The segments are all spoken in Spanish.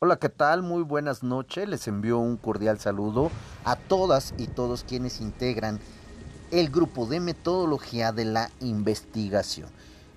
Hola, ¿qué tal? Muy buenas noches. Les envío un cordial saludo a todas y todos quienes integran el grupo de metodología de la investigación.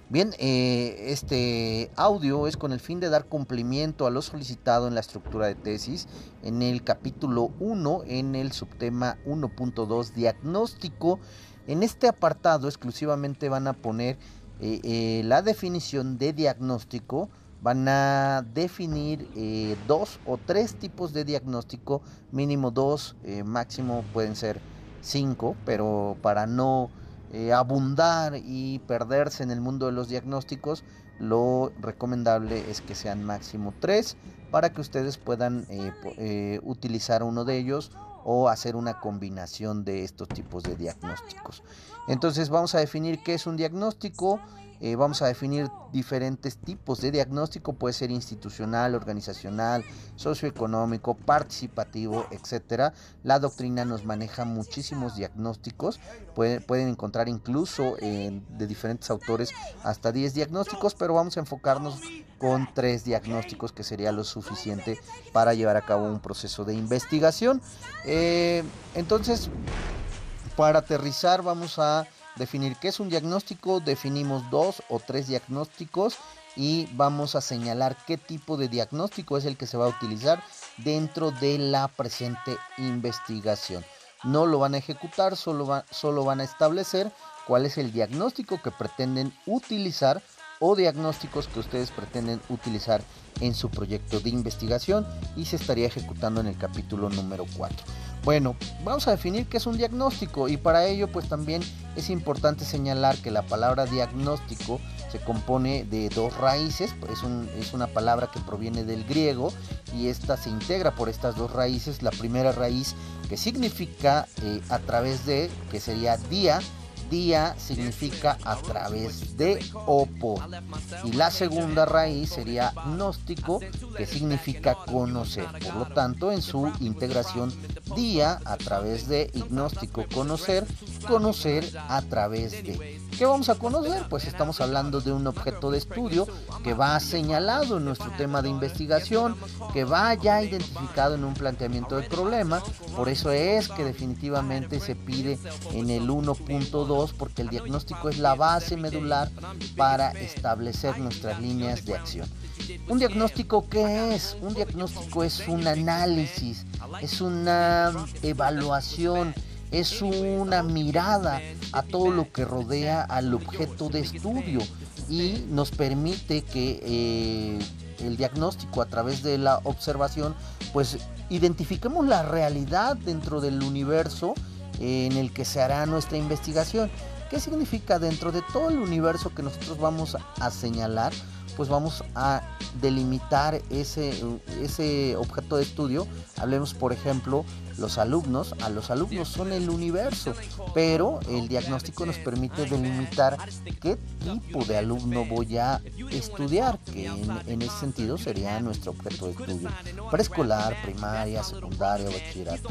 Bien, eh, este audio es con el fin de dar cumplimiento a lo solicitado en la estructura de tesis en el capítulo 1, en el subtema 1.2, diagnóstico. En este apartado exclusivamente van a poner eh, eh, la definición de diagnóstico, van a definir eh, dos o tres tipos de diagnóstico, mínimo dos, eh, máximo pueden ser cinco, pero para no eh, abundar y perderse en el mundo de los diagnósticos, lo recomendable es que sean máximo tres para que ustedes puedan utilizar uno de ellos o hacer una combinación de estos tipos de diagnósticos. Entonces vamos a definir qué es un diagnóstico, eh, vamos a definir diferentes tipos de diagnóstico, puede ser institucional, organizacional, socioeconómico, participativo, etcétera. La doctrina nos maneja muchísimos diagnósticos, pueden encontrar incluso de diferentes autores hasta 10 diagnósticos, pero vamos a enfocarnos con tres diagnósticos que sería lo suficiente para llevar a cabo un proceso de investigación. Eh, entonces, para aterrizar vamos a definir qué es un diagnóstico, definimos dos o tres diagnósticos y vamos a señalar qué tipo de diagnóstico es el que se va a utilizar dentro de la presente investigación. No lo van a ejecutar, solo, solo van a establecer cuál es el diagnóstico que pretenden utilizar o diagnósticos que ustedes pretenden utilizar en su proyecto de investigación y se estaría ejecutando en el capítulo número 4. Bueno, vamos a definir qué es un diagnóstico y para ello pues también es importante señalar que la palabra diagnóstico se compone de dos raíces, es, es una palabra que proviene del griego y esta se integra por estas dos raíces, la primera raíz que significa eh, a través de, que sería día, día significa a través de o por. Y la segunda raíz sería gnóstico, que significa conocer. Por lo tanto, en su integración día a través de gnóstico conocer, conocer a través de. ¿Qué vamos a conocer? Pues estamos hablando de un objeto de estudio que va señalado en nuestro tema de investigación, que va ya identificado en un planteamiento del problema. Por eso es que definitivamente se pide en el 1.2 porque el diagnóstico es la base medular para establecer nuestras líneas de acción. ¿Un diagnóstico qué es? Un diagnóstico es un análisis, es una evaluación, es una mirada a todo lo que rodea al objeto de estudio y nos permite que eh, el diagnóstico a través de la observación pues identifiquemos la realidad dentro del universo en el que se hará nuestra investigación. ¿Qué significa dentro de todo el universo que nosotros vamos a señalar? Pues vamos a delimitar ese, ese objeto de estudio. Hablemos, por ejemplo, los alumnos. A los alumnos son el universo, pero el diagnóstico nos permite delimitar qué tipo de alumno voy a estudiar, que en, ese sentido sería nuestro objeto de estudio. Preescolar, primaria, secundaria, bachillerato.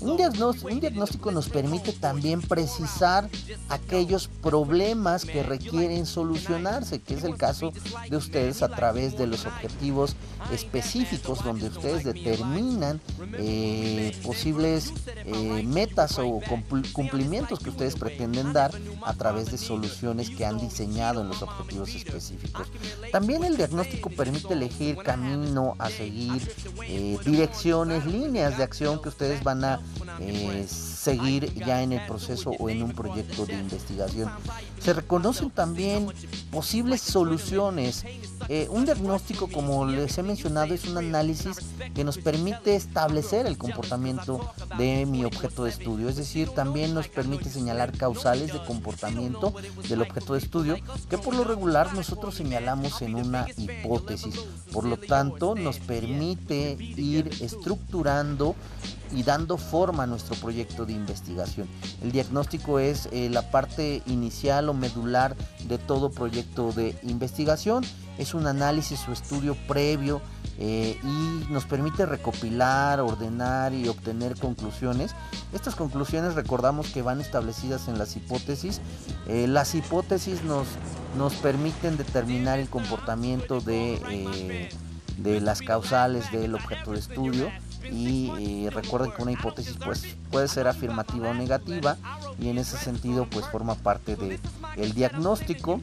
Un diagnóstico, un diagnóstico nos permite también precisar aquellos problemas que requieren solucionarse, que es el caso de ustedes a través de los objetivos específicos donde ustedes determinan eh, posibles eh, metas o cumplimientos que ustedes pretenden dar a través de soluciones que han diseñado en los objetivos específicos. También el diagnóstico permite elegir camino a seguir, eh, direcciones, líneas de acción que ustedes van a seguir ya en el proceso o en un proyecto de investigación. Se reconocen también posibles soluciones. Un diagnóstico, como les he mencionado, es un análisis que nos permite establecer el comportamiento de mi objeto de estudio. Es decir, también nos permite señalar causales de comportamiento del objeto de estudio que por lo regular nosotros señalamos en una hipótesis. Por lo tanto, nos permite ir estructurando y dando forma a nuestro proyecto de investigación. El diagnóstico es eh, la parte inicial o medular de todo proyecto de investigación. Es un análisis o estudio previo eh, y nos permite recopilar, ordenar y obtener conclusiones. Estas conclusiones recordamos que van establecidas en las hipótesis. Eh, las hipótesis nos, nos permiten determinar el comportamiento de de las causales del objeto de estudio y recuerden que una hipótesis pues puede ser afirmativa o negativa y en ese sentido pues forma parte de el diagnóstico.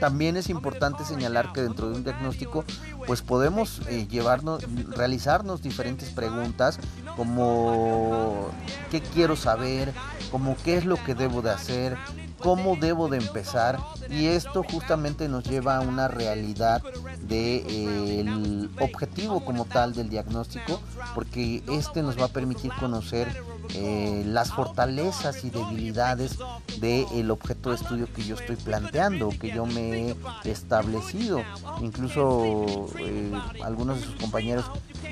También es importante señalar que dentro de un diagnóstico pues podemos eh, llevarnos realizarnos diferentes preguntas como qué quiero saber como qué es lo que debo de hacer cómo debo de empezar y esto justamente nos lleva a una realidad del eh, objetivo como tal del diagnóstico porque este nos va a permitir conocer eh, las fortalezas y debilidades del objeto de estudio que yo estoy planteando, que yo me he establecido. Incluso eh, algunos de sus compañeros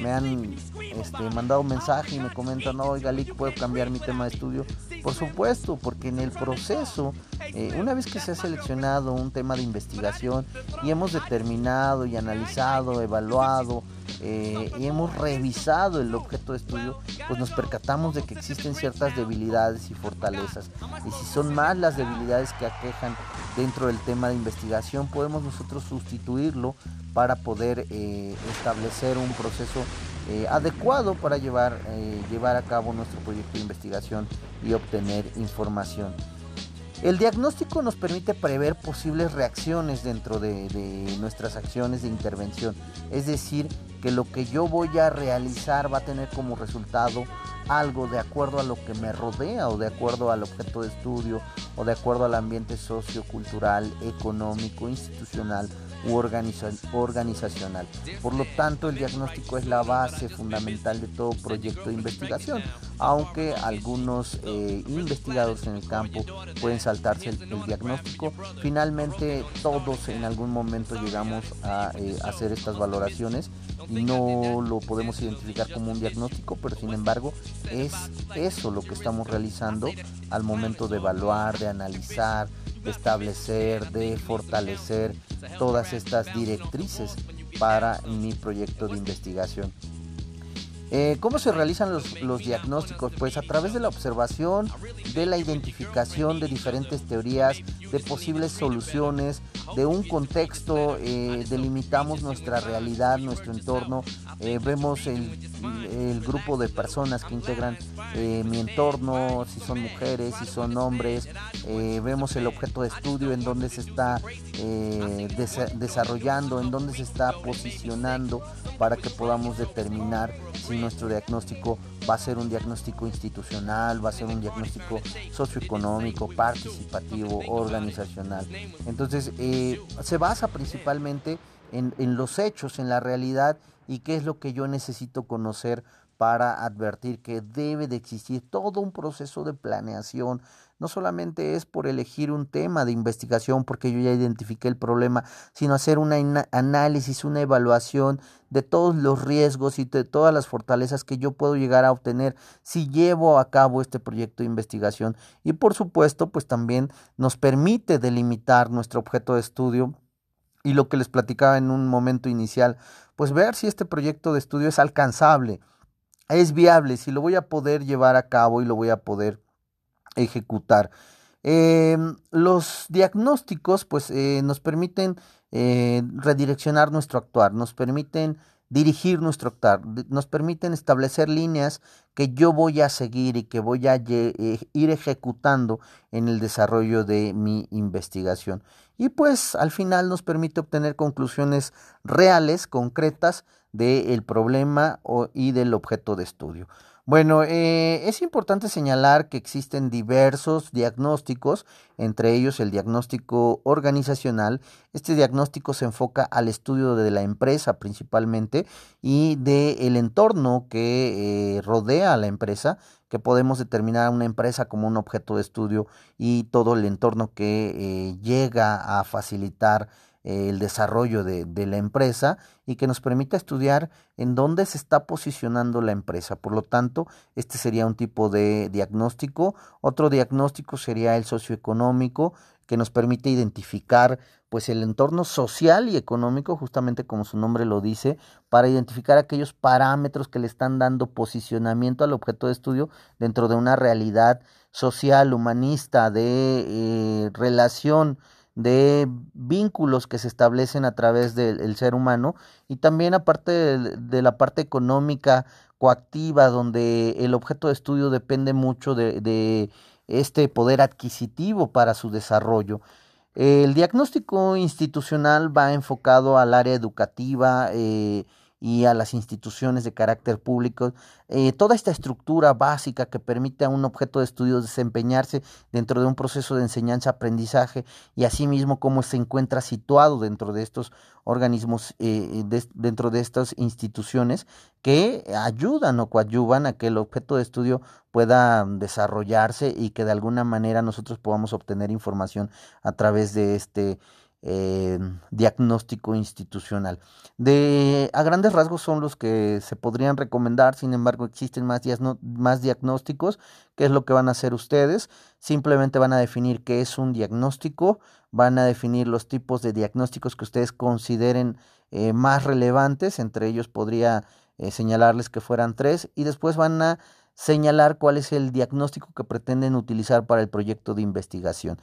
me han este, mandado un mensaje y me comentan, oiga, Lick, ¿puedo cambiar mi tema de estudio? Por supuesto, porque en el proceso, eh, una vez que se ha seleccionado un tema de investigación y hemos determinado y analizado, evaluado, eh, y hemos revisado el objeto de estudio, pues nos percatamos de que existen ciertas debilidades y fortalezas. Y si son más las debilidades que aquejan dentro del tema de investigación, podemos nosotros sustituirlo para poder eh, establecer un proceso eh, adecuado para llevar, llevar a cabo nuestro proyecto de investigación y obtener información. El diagnóstico nos permite prever posibles reacciones dentro de, nuestras acciones de intervención, es decir, que lo que yo voy a realizar va a tener como resultado algo de acuerdo a lo que me rodea o de acuerdo al objeto de estudio o de acuerdo al ambiente sociocultural, económico, institucional u organizacional. Por lo tanto, el diagnóstico es la base fundamental de todo proyecto de investigación, aunque algunos eh, investigadores en el campo pueden saltarse el, diagnóstico. Finalmente, todos en algún momento llegamos a eh, hacer estas valoraciones y no lo podemos identificar como un diagnóstico, pero sin embargo es eso lo que estamos realizando al momento de evaluar, de analizar, establecer, de fortalecer todas estas directrices para mi proyecto de investigación. Eh, ¿Cómo se realizan los, diagnósticos? Pues a través de la observación, de la identificación de diferentes teorías, de posibles soluciones, de un contexto, eh, delimitamos nuestra realidad, nuestro entorno, eh, vemos el, grupo de personas que integran mi entorno, si son mujeres, si son hombres, vemos el objeto de estudio en donde se está desarrollando, en donde se está posicionando para que podamos determinar si nuestro diagnóstico va a ser un diagnóstico institucional, va a ser un diagnóstico socioeconómico, participativo, organizacional. Entonces, eh, se basa principalmente en, en los hechos, en la realidad y qué es lo que yo necesito conocer para advertir que debe de existir todo un proceso de planeación. No solamente es por elegir un tema de investigación porque yo ya identifiqué el problema, sino hacer un análisis, una evaluación de todos los riesgos y de todas las fortalezas que yo puedo llegar a obtener si llevo a cabo este proyecto de investigación. Y por supuesto, pues también nos permite delimitar nuestro objeto de estudio y lo que les platicaba en un momento inicial, pues ver si este proyecto de estudio es alcanzable es viable, si lo voy a poder llevar a cabo y lo voy a poder ejecutar. Em, los diagnósticos pues eh, nos permiten eh, redireccionar nuestro actuar, nos permiten dirigir nuestro actuar, nos permiten establecer líneas que yo voy a seguir y que voy a eh, ir ejecutando en el desarrollo de mi investigación. Y pues al final nos permite obtener conclusiones reales, concretas, del problema y del objeto de estudio. Bueno, eh, es importante señalar que existen diversos diagnósticos, entre ellos el diagnóstico organizacional. Este diagnóstico se enfoca al estudio de la empresa principalmente y del entorno que eh, rodea a la empresa, que podemos determinar una empresa como un objeto de estudio y todo el entorno que eh, llega a facilitar el desarrollo de, la empresa y que nos permita estudiar en dónde se está posicionando la empresa. Por lo tanto, este sería un tipo de diagnóstico. Otro diagnóstico sería el socioeconómico, que nos permite identificar pues el entorno social y económico, justamente como su nombre lo dice, para identificar aquellos parámetros que le están dando posicionamiento al objeto de estudio dentro de una realidad social, humanista, de eh, relación de vínculos que se establecen a través del ser humano y también aparte de, la parte económica coactiva donde el objeto de estudio depende mucho de, este poder adquisitivo para su desarrollo. El diagnóstico institucional va enfocado al área educativa, eh, y a las instituciones de carácter público, eh, toda esta estructura básica que permite a un objeto de estudio desempeñarse dentro de un proceso de enseñanza-aprendizaje y asimismo cómo se encuentra situado dentro de estos organismos, eh, dentro de estas instituciones que ayudan o coadyuvan a que el objeto de estudio pueda desarrollarse y que de alguna manera nosotros podamos obtener información a través de este eh, diagnóstico institucional. De, a grandes rasgos son los que se podrían recomendar, sin embargo existen más, más diagnósticos. ¿Qué es lo que van a hacer ustedes? Simplemente van a definir qué es un diagnóstico, van a definir los tipos de diagnósticos que ustedes consideren eh, más relevantes, entre ellos podría eh, señalarles que fueran tres, y después van a señalar cuál es el diagnóstico que pretenden utilizar para el proyecto de investigación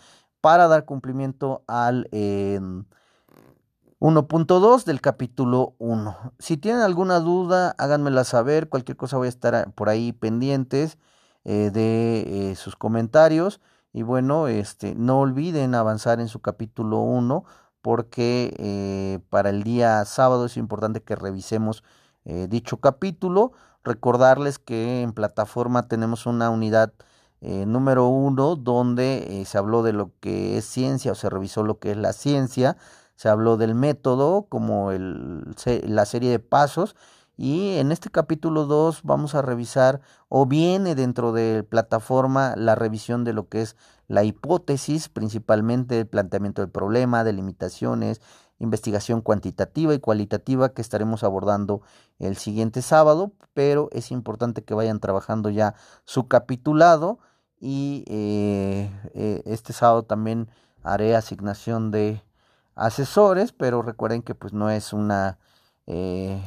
para dar cumplimiento al 1.2 del capítulo 1. Si tienen alguna duda, háganmela saber. Cualquier cosa voy a estar por ahí pendientes eh, de eh, sus comentarios. Y bueno, este, no olviden avanzar en su capítulo 1 porque eh, para el día sábado es importante que revisemos dicho capítulo. Recordarles que en plataforma tenemos una unidad eh, número uno, donde eh, se habló de lo que es ciencia o se revisó lo que es la ciencia, se habló del método como la serie de pasos y en este capítulo 2 vamos a revisar o viene dentro de plataforma la revisión de lo que es la hipótesis, principalmente el planteamiento del problema, de limitaciones, investigación cuantitativa y cualitativa que estaremos abordando el siguiente sábado, pero es importante que vayan trabajando ya su capitulado y eh, eh, este sábado también haré asignación de asesores, pero recuerden que pues no es una eh,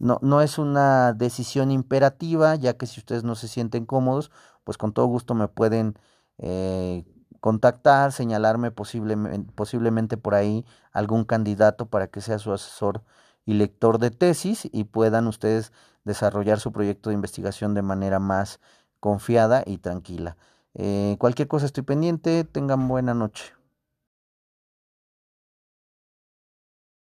no, no es una decisión imperativa, ya que si ustedes no se sienten cómodos, pues con todo gusto me pueden contactar, señalarme posiblemente, posiblemente por ahí algún candidato para que sea su asesor y lector de tesis y puedan ustedes desarrollar su proyecto de investigación de manera más confiada y tranquila. Eh, cualquier cosa estoy pendiente, tengan buena noche.